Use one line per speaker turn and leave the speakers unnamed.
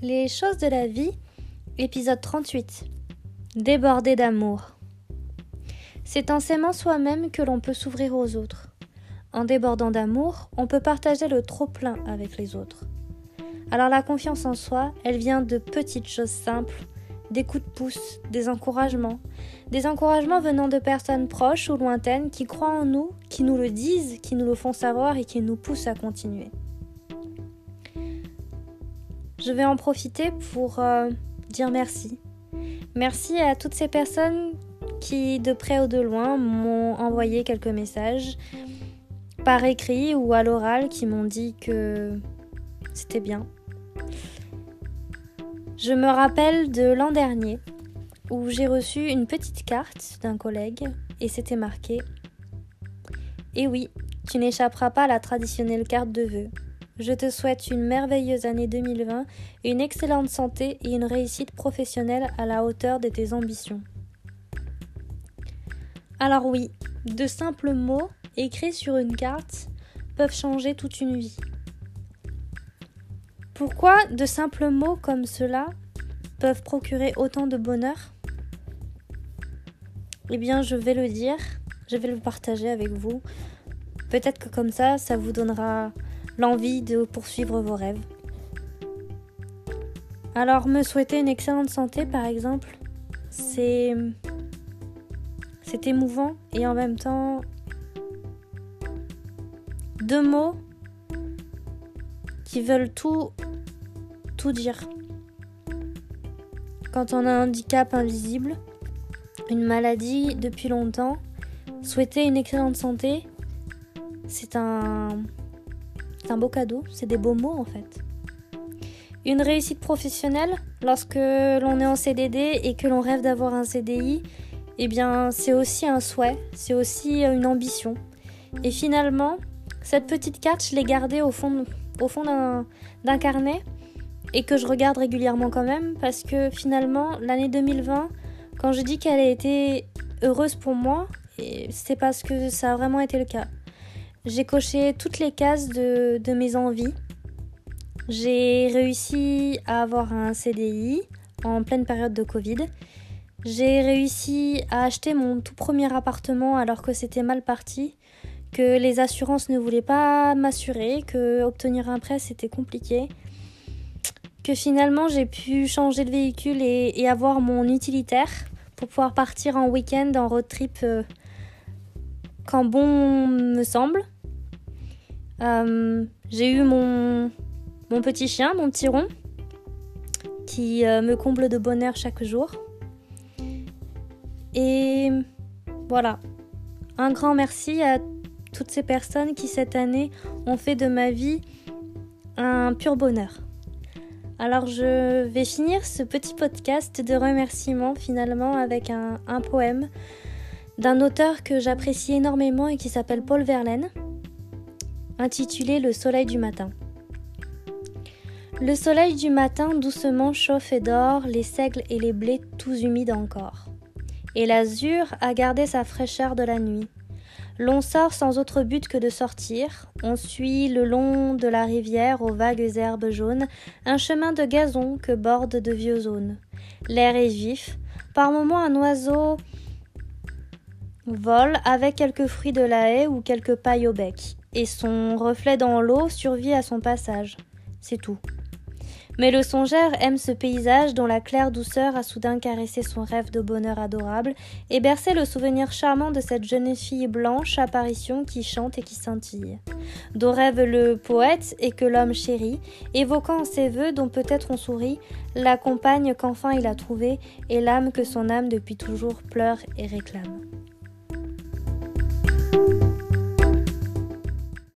Les choses de la vie, épisode 38. Débordé d'amour. C'est en s'aimant soi-même que l'on peut s'ouvrir aux autres. En débordant d'amour, on peut partager le trop-plein avec les autres. Alors la confiance en soi, elle vient de petites choses simples, des coups de pouce, des encouragements, des encouragements venant de personnes proches ou lointaines qui croient en nous, qui nous le disent, qui nous le font savoir et qui nous poussent à continuer. Je vais en profiter pour euh, dire merci. Merci à toutes ces personnes qui, de près ou de loin, m'ont envoyé quelques messages par écrit ou à l'oral qui m'ont dit que c'était bien. Je me rappelle de l'an dernier où j'ai reçu une petite carte d'un collègue et c'était marqué Et oui, tu n'échapperas pas à la traditionnelle carte de vœux. Je te souhaite une merveilleuse année 2020, une excellente santé et une réussite professionnelle à la hauteur de tes ambitions. Alors oui, de simples mots écrits sur une carte peuvent changer toute une vie. Pourquoi de simples mots comme cela peuvent procurer autant de bonheur? Eh bien, je vais le dire, je vais le partager avec vous. Peut-être que comme ça, ça vous donnera l'envie de poursuivre vos rêves. Alors me souhaiter une excellente santé par exemple, c'est c'est émouvant et en même temps deux mots qui veulent tout tout dire. Quand on a un handicap invisible, une maladie depuis longtemps, souhaiter une excellente santé, c'est un c'est un beau cadeau, c'est des beaux mots en fait. Une réussite professionnelle, lorsque l'on est en CDD et que l'on rêve d'avoir un CDI, eh bien c'est aussi un souhait, c'est aussi une ambition. Et finalement, cette petite carte, je l'ai gardée au fond, au fond d'un carnet et que je regarde régulièrement quand même parce que finalement, l'année 2020, quand je dis qu'elle a été heureuse pour moi, c'est parce que ça a vraiment été le cas. J'ai coché toutes les cases de, mes envies. J'ai réussi à avoir un CDI en pleine période de Covid. J'ai réussi à acheter mon tout premier appartement alors que c'était mal parti, que les assurances ne voulaient pas m'assurer, que obtenir un prêt c'était compliqué, que finalement j'ai pu changer de véhicule et, avoir mon utilitaire pour pouvoir partir en week-end en road trip euh, quand bon me semble. Euh, j'ai eu mon, petit chien, mon petit rond, qui euh, me comble de bonheur chaque jour. Et voilà, un grand merci à toutes ces personnes qui cette année ont fait de ma vie un pur bonheur. Alors je vais finir ce petit podcast de remerciements finalement avec un, un poème d'un auteur que j'apprécie énormément et qui s'appelle Paul Verlaine intitulé Le soleil du matin. Le soleil du matin doucement chauffe et dort les seigles et les blés tous humides encore. Et l'azur a gardé sa fraîcheur de la nuit. L'on sort sans autre but que de sortir. On suit le long de la rivière aux vagues herbes jaunes un chemin de gazon que bordent de vieux aunes. L'air est vif. Par moments un oiseau vole avec quelques fruits de la haie ou quelques pailles au bec et son reflet dans l'eau survit à son passage. C'est tout. Mais le songeur aime ce paysage dont la claire douceur a soudain caressé son rêve de bonheur adorable et bercé le souvenir charmant de cette jeune fille blanche apparition qui chante et qui scintille. Dont rêve le poète et que l'homme chérit, évoquant ses voeux dont peut-être on sourit, la compagne qu'enfin il a trouvée et l'âme que son âme depuis toujours pleure et réclame.